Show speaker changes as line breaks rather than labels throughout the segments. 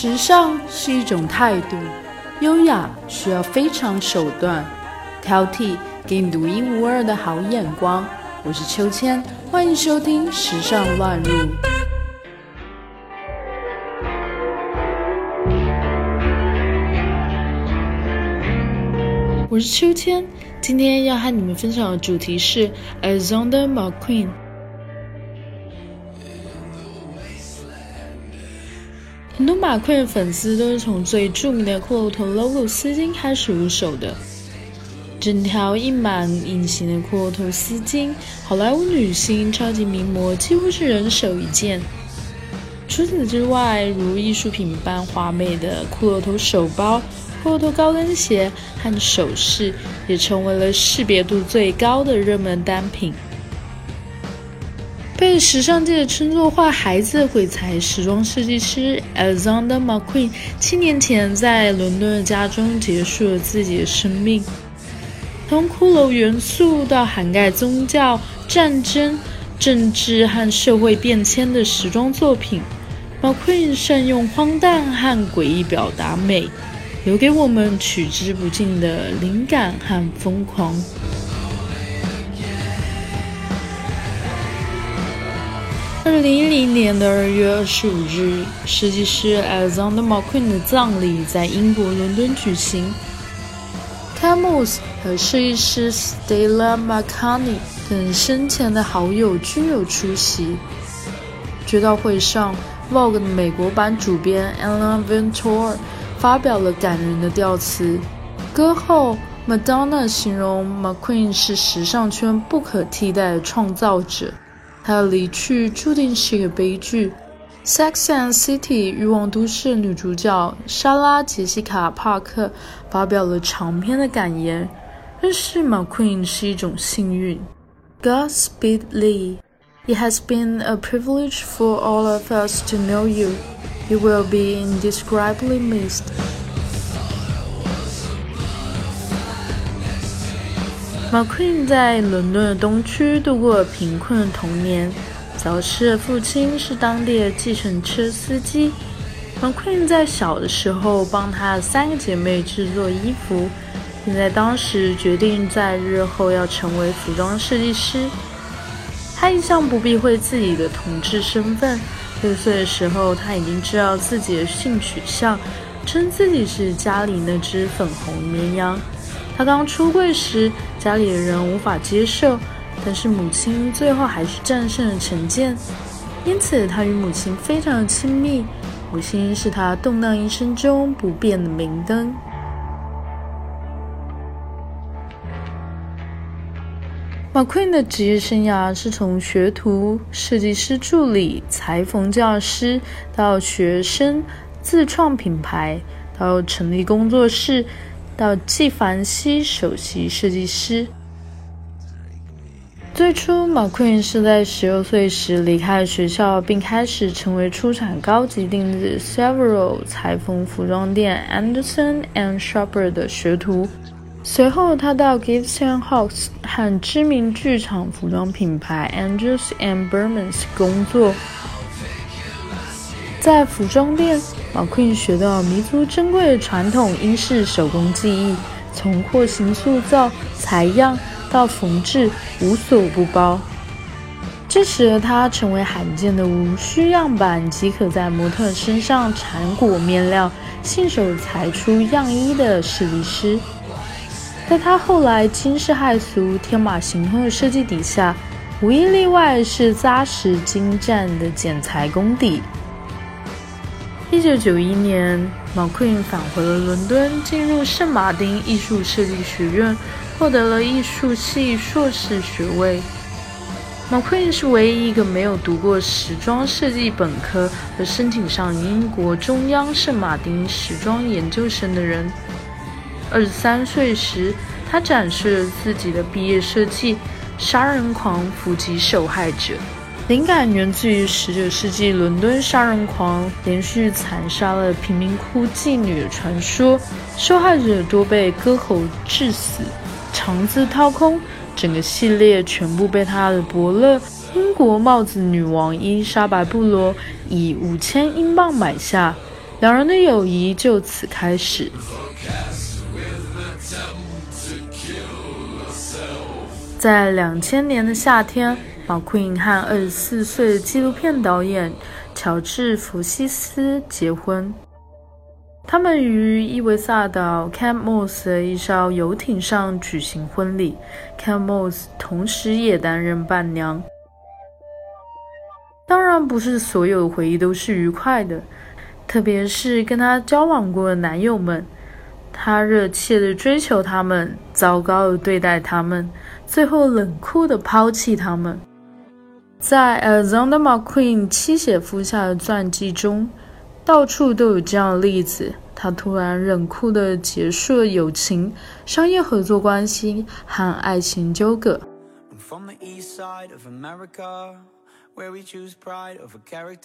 时尚是一种态度，优雅需要非常手段，挑剔给你独一无二的好眼光。我是秋千，欢迎收听《时尚乱入》。我是秋千，今天要和你们分享的主题是 Alexander McQueen。多马奎的粉丝都是从最著名的骷髅头 logo 丝巾开始入手的。整条印满隐形的骷髅头丝巾，好莱坞女星、超级名模几乎是人手一件。除此之外，如艺术品般华美的骷髅头手包、骷髅头高跟鞋和首饰，也成为了识别度最高的热门单品。被时尚界称作“坏孩子”的鬼才时装设计师 Alexander McQueen，七年前在伦敦的家中结束了自己的生命。从骷髅元素到涵盖宗教、战争、政治和社会变迁的时装作品，McQueen 善用荒诞和诡异表达美，留给我们取之不尽的灵感和疯狂。二零一零年的二月二十五日，设计师 Alexander McQueen 的葬礼在英国伦敦举行。Camus 和设计师 Stella McCartney 等生前的好友均有出席。追悼会上，Vogue 的美国版主编 Ellen Ventura 发表了感人的悼词。歌后 Madonna 形容 McQueen 是时尚圈不可替代的创造者。他的离去注定是一个悲剧。《Sex and City》欲望都市女主角莎拉·杰西卡·帕克发表了长篇的感言：“认识 McQueen 是一种幸运。” Godspeed Lee. It has been a privilege for all of us to know you. You will be indescribably missed. McQueen 在伦敦的东区度过了贫困的童年。早逝的父亲是当地的计程车司机。McQueen 在小的时候帮他的三个姐妹制作衣服，并在当时决定在日后要成为服装设计师。他一向不避讳自己的同志身份。六岁的时候，他已经知道自己的性取向，称自己是家里那只粉红绵羊。他刚出柜时，家里的人无法接受，但是母亲最后还是战胜了成见，因此他与母亲非常的亲密。母亲是他动荡一生中不变的明灯。McQueen 的职业生涯是从学徒、设计师助理、裁缝教师，到学生、自创品牌，到成立工作室。到纪梵希首席设计师。最初，马奎是在十六岁时离开了学校，并开始成为出产高级定制 several 裁缝服装店 Anderson and Shopper 的学徒。随后，他到 Gibson Hawks 和知名剧场服装品牌 Andrews and Bermans 工作。在服装店，McQueen 学到弥足珍贵的传统英式手工技艺，从廓形塑造、裁样到缝制，无所不包。这使得他成为罕见的无需样板即可在模特身上缠裹面料、信手裁出样衣的设计师。在他后来惊世骇俗、天马行空的设计底下，无一例外是扎实精湛的剪裁功底。一九九一年，McQueen 返回了伦敦，进入圣马丁艺术设计学院，获得了艺术系硕士学位。McQueen 是唯一一个没有读过时装设计本科而申请上英国中央圣马丁时装研究生的人。二十三岁时，他展示了自己的毕业设计《杀人狂伏击受害者》。灵感源自于19世纪伦敦杀人狂连续残杀了贫民窟妓女的传说，受害者多被割喉致死，肠子掏空。整个系列全部被他的伯乐英国帽子女王伊莎白·布罗以五千英镑买下。两人的友谊就此开始。在两千年的夏天，马奎因和二十四岁的纪录片导演乔治·弗西斯结婚。他们于伊维萨岛 Camp Moss 的一艘游艇上举行婚礼，Camp Moss 同时也担任伴娘。当然，不是所有的回忆都是愉快的，特别是跟他交往过的男友们，他热切的追求他们，糟糕的对待他们，最后冷酷的抛弃他们。在 Alexander McQueen 七血夫下的传记中。到处都有这样的例子：他突然冷酷地结束了友情、商业合作关系和爱情纠葛。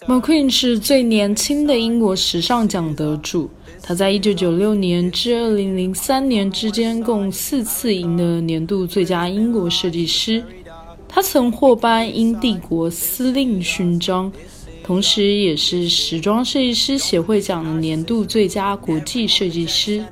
McQueen 是最年轻的英国时尚奖得主。他在1996年至2003年之间共四次赢得年度最佳英国设计师。他曾获颁英帝国司令勋章。同时，也是时装设计师协会奖的年度最佳国际设计师。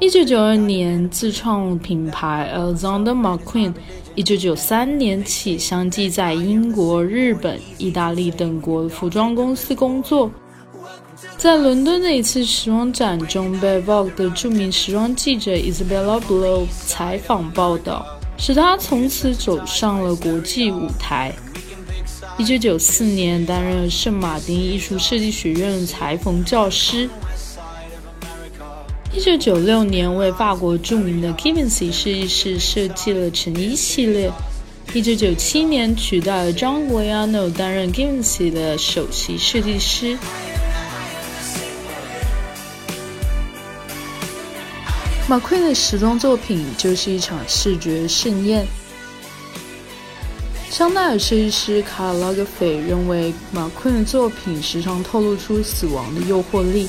一九九二年自创品牌 Alexander McQueen，一九九三年起相继在英国、日本、意大利等国服装公司工作。在伦敦的一次时装展中，被 Vogue 的著名时装记者 Isabella Blow 采访报道，使他从此走上了国际舞台。一九九四年，担任圣马丁艺术设计学院裁缝教师。一九九六年，为法国著名的 Givenchy 设计师设计了成衣系列。一九九七年，取代了 John g u i a n o 担任 Givenchy 的首席设计师。马奎的时装作品就是一场视觉盛宴。香奈儿设计师卡尔拉格斐认为，马奎的作品时常透露出死亡的诱惑力。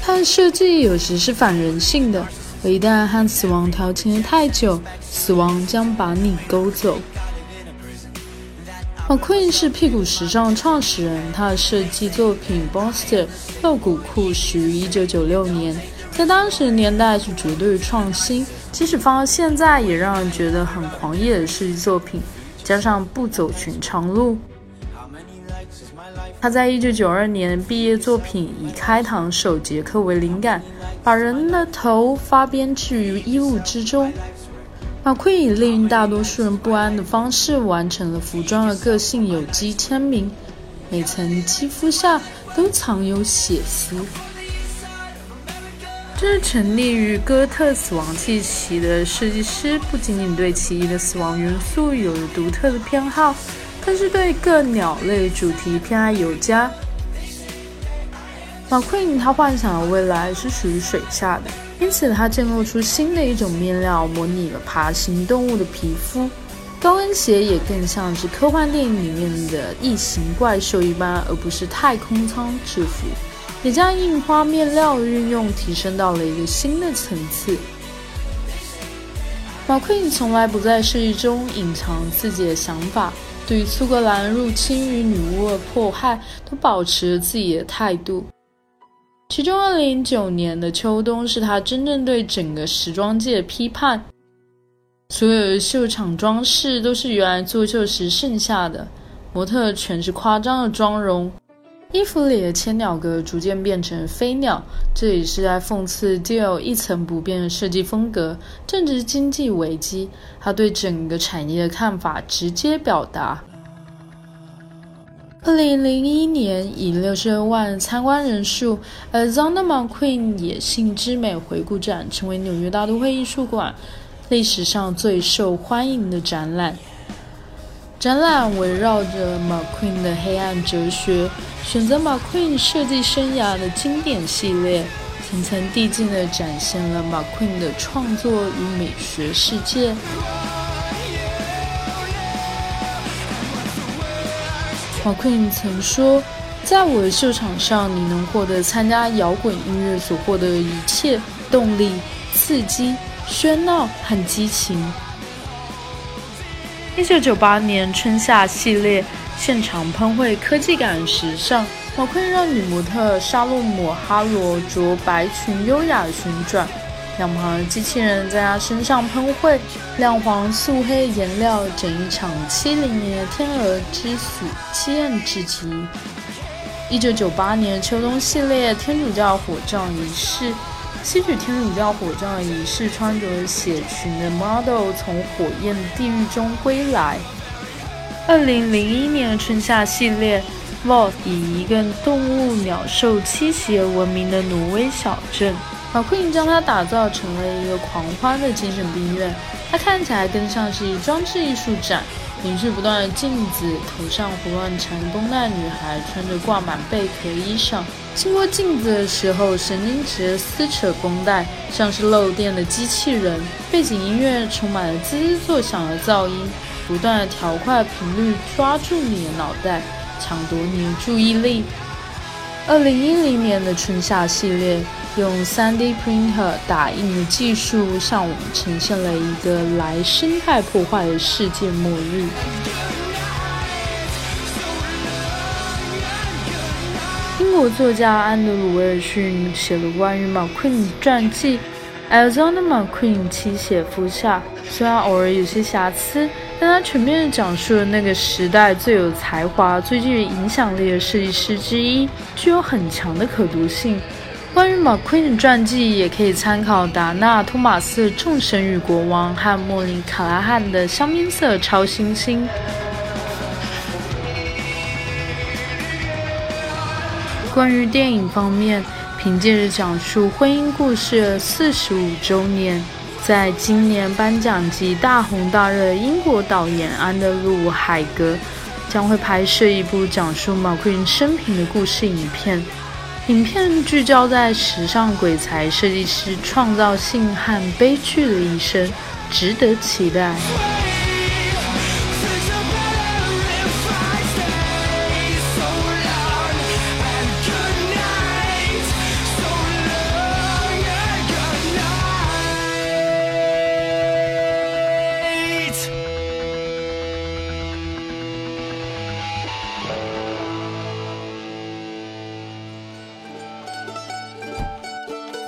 他的设计有时是反人性的，而一旦和死亡调情的太久，死亡将把你勾走。马奎是屁股时尚创始人，他的设计作品 Boster 露骨裤始于1996年，在当时年代是绝对创新，即使放到现在也让人觉得很狂野的设计作品。加上不走寻常路，他在一九九二年毕业作品以开膛手杰克为灵感，把人的头发编织于衣物之中。马奎以令大多数人不安的方式完成了服装的个性有机签名，每层肌肤下都藏有血丝。这成立于哥特死亡气息的设计师，不仅仅对奇异的死亡元素有着独特的偏好，更是对各鸟类主题偏爱有加。马奎因他幻想的未来是属于水下的，因此他建构出新的一种面料，模拟了爬行动物的皮肤。高跟鞋也更像是科幻电影里面的异形怪兽一般，而不是太空舱制服。也将印花面料运用提升到了一个新的层次。马奎因从来不在设计中隐藏自己的想法，对于苏格兰入侵与女巫的迫害都保持着自己的态度。其中，2009年的秋冬是他真正对整个时装界的批判。所有的秀场装饰都是原来作秀时剩下的，模特全是夸张的妆容。衣服里的千鸟格逐渐变成飞鸟，这也是在讽刺 Dior 一成不变的设计风格。正值经济危机，他对整个产业的看法直接表达。二零零一年，以六十二万参观人数，Alexander McQueen 野性之美回顾展成为纽约大都会艺术馆历史上最受欢迎的展览。展览围绕着 McQueen 的黑暗哲学，选择 McQueen 设计生涯的经典系列，层层递进地展现了 McQueen 的创作与美学世界。McQueen 曾说：“在我的秀场上，你能获得参加摇滚音乐所获得的一切动力、刺激、喧闹和激情。”一九九八年春夏系列现场喷绘科技感时尚。马奎让女模特沙洛姆哈罗着白裙优雅旋转，两旁机器人在她身上喷绘亮黄素黑颜料，整一场七零年天鹅之死凄艳至极。一九九八年秋冬系列天主教火葬仪式，吸取天主教火葬仪式穿着血裙的 model 从火焰地狱中归来。二零零一年的春夏系列。Vogue 以一个动物鸟兽栖息而闻名的挪威小镇，马奎因将它打造成了一个狂欢的精神病院。它看起来更像是一装置艺术展，连续不断的镜子，头上胡乱缠绷带女孩穿着挂满贝壳衣裳，经过镜子的时候神经质撕扯绷带，像是漏电的机器人。背景音乐充满了滋滋作响的噪音，不断的调快频率，抓住你的脑袋。抢夺你的注意力。二零一零年的春夏系列用 3D printer 打印的技术，向我们呈现了一个来生态破坏的世界末日。国作家安德鲁·威尔逊写了关于马奎恩传记《Alexander McQueen 妻血夫下》，虽然偶尔有些瑕疵。但他全面地讲述了那个时代最有才华、最具影响力的设计师之一，具有很强的可读性。关于马奎的传记，也可以参考达纳·托马斯的《众神与国王》和莫林·卡拉汉的《香槟色超新星》。关于电影方面，凭借着讲述婚姻故事四十五周年。在今年颁奖季大红大热英国导演安德鲁·海格将会拍摄一部讲述马奎因生平的故事影片。影片聚焦在时尚鬼才设计师创造性和悲剧的一生，值得期待。